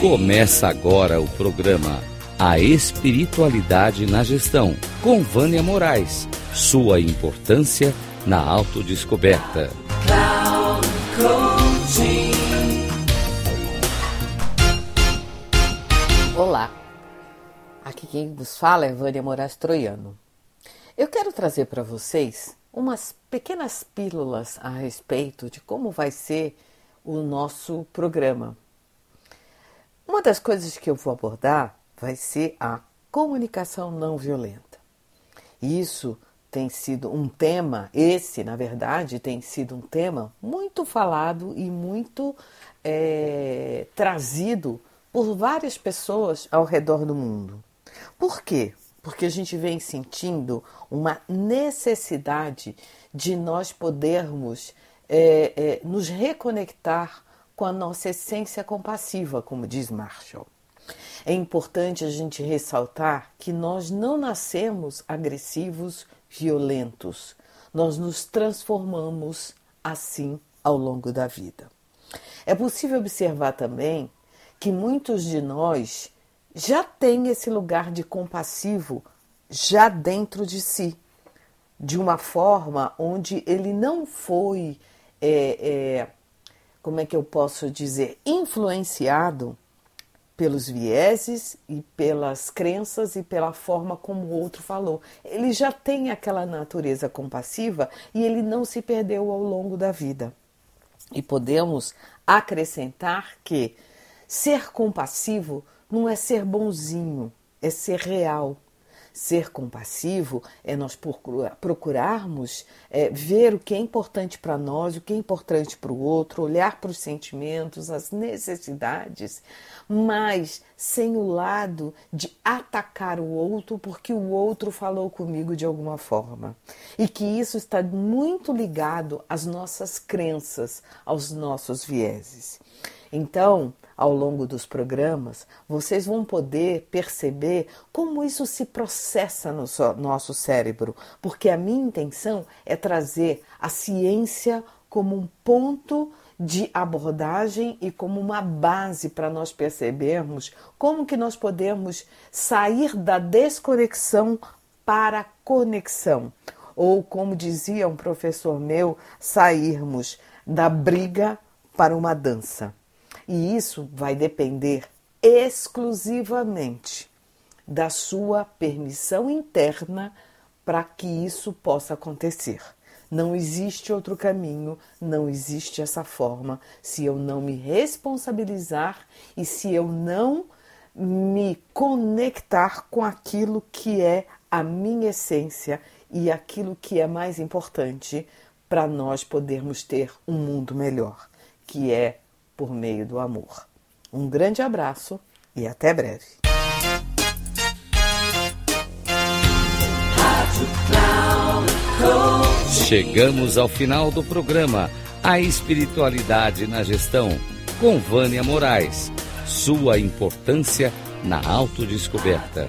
Começa agora o programa A Espiritualidade na Gestão, com Vânia Moraes. Sua importância na autodescoberta. Olá, aqui quem vos fala é Vânia Moraes Troiano. Eu quero trazer para vocês umas pequenas pílulas a respeito de como vai ser o nosso programa. Uma das coisas que eu vou abordar vai ser a comunicação não violenta. Isso tem sido um tema, esse, na verdade, tem sido um tema muito falado e muito é, trazido por várias pessoas ao redor do mundo. Por quê? Porque a gente vem sentindo uma necessidade de nós podermos é, é, nos reconectar com a nossa essência compassiva, como diz Marshall. É importante a gente ressaltar que nós não nascemos agressivos, violentos. Nós nos transformamos assim ao longo da vida. É possível observar também que muitos de nós já têm esse lugar de compassivo já dentro de si, de uma forma onde ele não foi é, é, como é que eu posso dizer, influenciado pelos vieses e pelas crenças e pela forma como o outro falou. Ele já tem aquela natureza compassiva e ele não se perdeu ao longo da vida. E podemos acrescentar que ser compassivo não é ser bonzinho, é ser real, Ser compassivo é nós procurarmos é, ver o que é importante para nós, o que é importante para o outro, olhar para os sentimentos, as necessidades, mas sem o lado de atacar o outro porque o outro falou comigo de alguma forma. E que isso está muito ligado às nossas crenças, aos nossos vieses. Então, ao longo dos programas, vocês vão poder perceber como isso se processa no nosso cérebro, porque a minha intenção é trazer a ciência como um ponto de abordagem e como uma base para nós percebermos como que nós podemos sair da desconexão para a conexão, ou como dizia um professor meu, sairmos da briga para uma dança. E isso vai depender exclusivamente da sua permissão interna para que isso possa acontecer. Não existe outro caminho, não existe essa forma se eu não me responsabilizar e se eu não me conectar com aquilo que é a minha essência e aquilo que é mais importante para nós podermos ter um mundo melhor, que é por meio do amor. Um grande abraço e até breve. Chegamos ao final do programa A Espiritualidade na Gestão, com Vânia Moraes. Sua importância na autodescoberta.